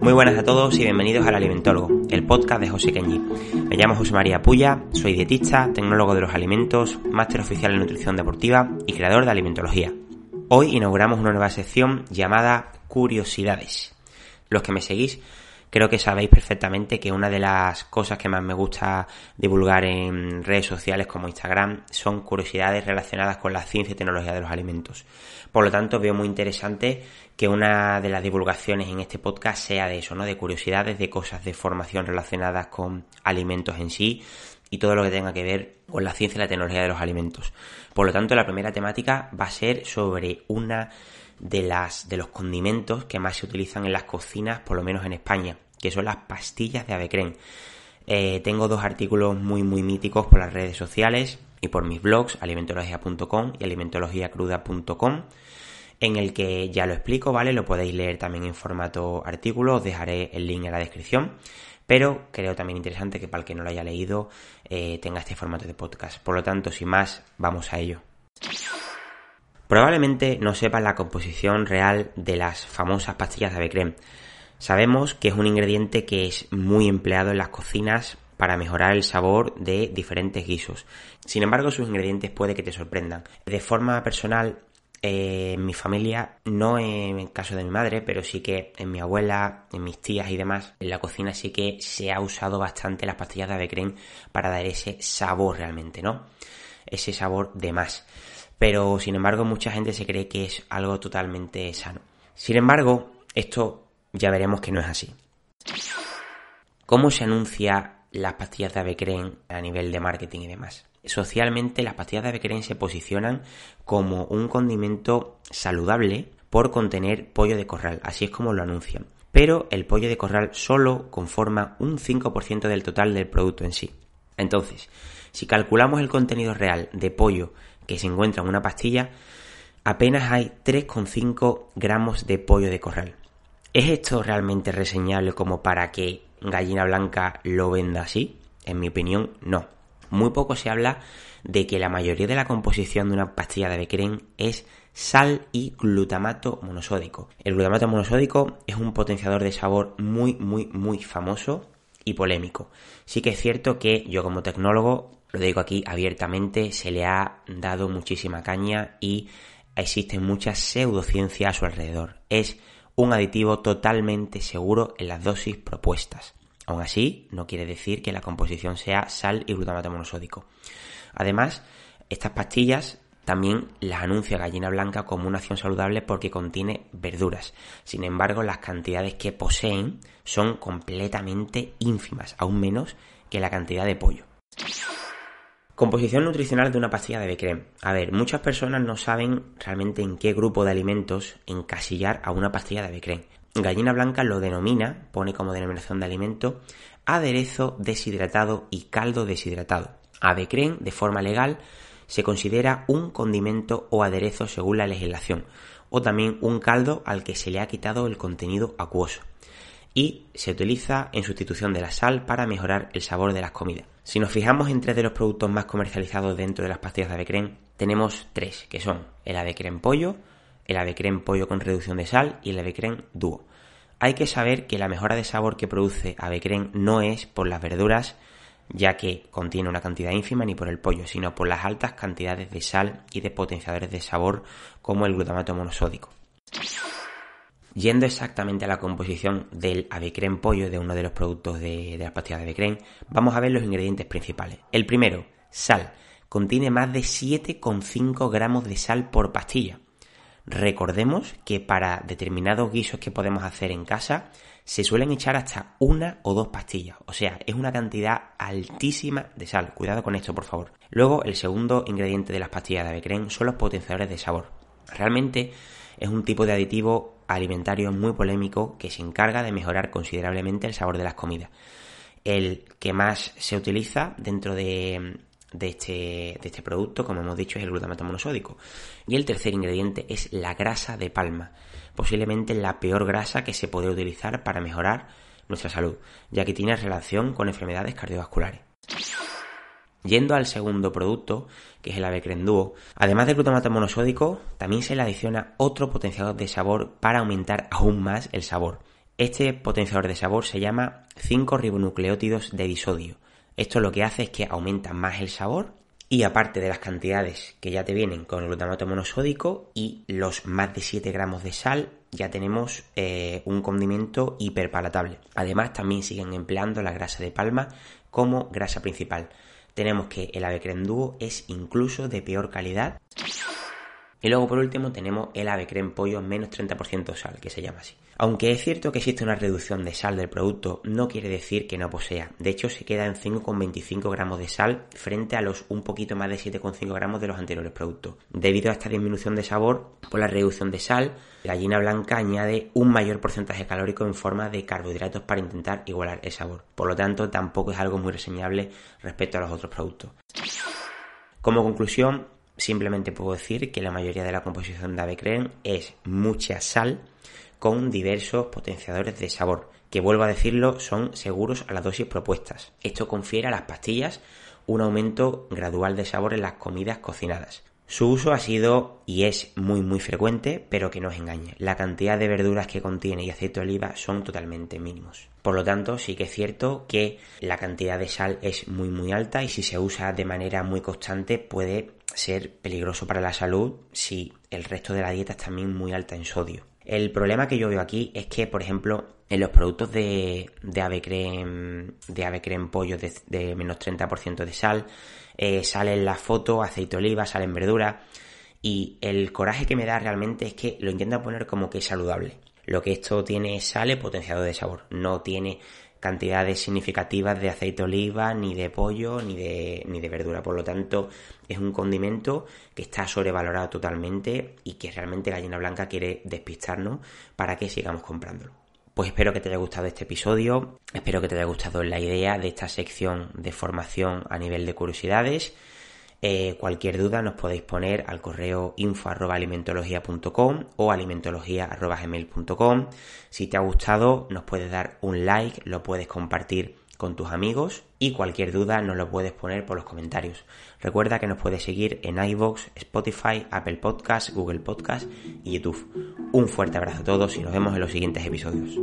Muy buenas a todos y bienvenidos al Alimentólogo, el podcast de José Kenji. Me llamo José María Puya, soy dietista, tecnólogo de los alimentos, máster oficial en nutrición deportiva y creador de alimentología. Hoy inauguramos una nueva sección llamada Curiosidades. Los que me seguís creo que sabéis perfectamente que una de las cosas que más me gusta divulgar en redes sociales como Instagram son curiosidades relacionadas con la ciencia y tecnología de los alimentos. Por lo tanto, veo muy interesante que una de las divulgaciones en este podcast sea de eso, ¿no? De curiosidades, de cosas de formación relacionadas con alimentos en sí y todo lo que tenga que ver con la ciencia y la tecnología de los alimentos. Por lo tanto, la primera temática va a ser sobre una de las de los condimentos que más se utilizan en las cocinas, por lo menos en España, que son las pastillas de avecren. Eh, tengo dos artículos muy muy míticos por las redes sociales y por mis blogs alimentología.com y alimentologiacruda.com en el que ya lo explico, ¿vale? Lo podéis leer también en formato artículo, os dejaré el link en la descripción, pero creo también interesante que para el que no lo haya leído eh, tenga este formato de podcast. Por lo tanto, sin más, vamos a ello. Probablemente no sepas la composición real de las famosas pastillas de Avecrem. Sabemos que es un ingrediente que es muy empleado en las cocinas para mejorar el sabor de diferentes guisos. Sin embargo, sus ingredientes puede que te sorprendan. De forma personal, eh, en mi familia, no en el caso de mi madre, pero sí que en mi abuela, en mis tías y demás, en la cocina sí que se ha usado bastante las pastillas de avecren para dar ese sabor realmente, ¿no? Ese sabor de más pero sin embargo mucha gente se cree que es algo totalmente sano. Sin embargo, esto ya veremos que no es así. ¿Cómo se anuncia las pastillas de Avecren a nivel de marketing y demás? Socialmente las pastillas de Avecren se posicionan como un condimento saludable por contener pollo de corral, así es como lo anuncian. Pero el pollo de corral solo conforma un 5% del total del producto en sí. Entonces, si calculamos el contenido real de pollo que se encuentra en una pastilla, apenas hay 3,5 gramos de pollo de corral. ¿Es esto realmente reseñable como para que Gallina Blanca lo venda así? En mi opinión, no. Muy poco se habla de que la mayoría de la composición de una pastilla de Becren es sal y glutamato monosódico. El glutamato monosódico es un potenciador de sabor muy, muy, muy famoso y polémico. Sí que es cierto que yo como tecnólogo lo digo aquí abiertamente, se le ha dado muchísima caña y existen muchas pseudociencias a su alrededor. Es un aditivo totalmente seguro en las dosis propuestas. Aún así, no quiere decir que la composición sea sal y glutamato monosódico. Además, estas pastillas también las anuncia Gallina Blanca como una acción saludable porque contiene verduras. Sin embargo, las cantidades que poseen son completamente ínfimas, aún menos que la cantidad de pollo. Composición nutricional de una pastilla de Becrem. A ver, muchas personas no saben realmente en qué grupo de alimentos encasillar a una pastilla de Becrem. Gallina Blanca lo denomina, pone como denominación de alimento, aderezo deshidratado y caldo deshidratado. A de forma legal, se considera un condimento o aderezo según la legislación, o también un caldo al que se le ha quitado el contenido acuoso y se utiliza en sustitución de la sal para mejorar el sabor de las comidas. Si nos fijamos en tres de los productos más comercializados dentro de las pastillas de Avecren, tenemos tres, que son el Avecren Pollo, el Avecren Pollo con reducción de sal y el Avecren Duo. Hay que saber que la mejora de sabor que produce Avecren no es por las verduras, ya que contiene una cantidad ínfima, ni por el pollo, sino por las altas cantidades de sal y de potenciadores de sabor como el glutamato monosódico. Yendo exactamente a la composición del avecren pollo, de uno de los productos de, las pastillas de avecren, vamos a ver los ingredientes principales. El primero, sal. Contiene más de 7,5 gramos de sal por pastilla. Recordemos que para determinados guisos que podemos hacer en casa se suelen echar hasta una o dos pastillas. O sea, es una cantidad altísima de sal. Cuidado con esto, por favor. Luego, el segundo ingrediente de las pastillas de avecren son los potenciadores de sabor. Realmente es un tipo de aditivo alimentario muy polémico que se encarga de mejorar considerablemente el sabor de las comidas. El que más se utiliza dentro de, este, de este producto, como hemos dicho, es el glutamato monosódico. Y el tercer ingrediente es la grasa de palma, posiblemente la peor grasa que se puede utilizar para mejorar nuestra salud, ya que tiene relación con enfermedades cardiovasculares. Yendo al segundo producto, que es el Avecren Duo, además del glutamato monosódico, también se le adiciona otro potenciador de sabor para aumentar aún más el sabor. Este potenciador de sabor se llama 5-ribonucleótidos de disodio. Esto lo que hace es que aumenta más el sabor y aparte de las cantidades que ya te vienen con el glutamato monosódico y los más de 7 gramos de sal, ya tenemos eh, un condimento hiperpalatable. Además, también siguen empleando la grasa de palma como grasa principal. Tenemos que el ave creme duo es incluso de peor calidad y luego por último tenemos el ave creme pollo menos 30% sal, que se llama así. Aunque es cierto que existe una reducción de sal del producto, no quiere decir que no posea. De hecho, se queda en 5,25 gramos de sal frente a los un poquito más de 7,5 gramos de los anteriores productos. Debido a esta disminución de sabor por la reducción de sal, la gallina blanca añade un mayor porcentaje calórico en forma de carbohidratos para intentar igualar el sabor. Por lo tanto, tampoco es algo muy reseñable respecto a los otros productos. Como conclusión, Simplemente puedo decir que la mayoría de la composición de ave creme es mucha sal con diversos potenciadores de sabor, que vuelvo a decirlo, son seguros a las dosis propuestas. Esto confiere a las pastillas un aumento gradual de sabor en las comidas cocinadas. Su uso ha sido y es muy muy frecuente, pero que no os engañe. La cantidad de verduras que contiene y aceite de oliva son totalmente mínimos. Por lo tanto, sí que es cierto que la cantidad de sal es muy muy alta y si se usa de manera muy constante puede ser peligroso para la salud si el resto de la dieta es también muy alta en sodio. El problema que yo veo aquí es que, por ejemplo, en los productos de, de ave creme, de ave creme pollo de, menos 30% de sal, eh, sale en la foto aceite de oliva, salen verduras, y el coraje que me da realmente es que lo intenta poner como que es saludable. Lo que esto tiene es sale potenciado de sabor, no tiene cantidades significativas de aceite oliva, ni de pollo, ni de, ni de verdura. Por lo tanto, es un condimento que está sobrevalorado totalmente y que realmente Gallina Blanca quiere despistarnos para que sigamos comprándolo. Pues espero que te haya gustado este episodio, espero que te haya gustado la idea de esta sección de formación a nivel de curiosidades eh, cualquier duda nos podéis poner al correo info.alimentología.com o alimentología.gmail.com. Si te ha gustado, nos puedes dar un like, lo puedes compartir con tus amigos y cualquier duda nos lo puedes poner por los comentarios. Recuerda que nos puedes seguir en iVoox, Spotify, Apple Podcasts, Google Podcasts y YouTube. Un fuerte abrazo a todos y nos vemos en los siguientes episodios.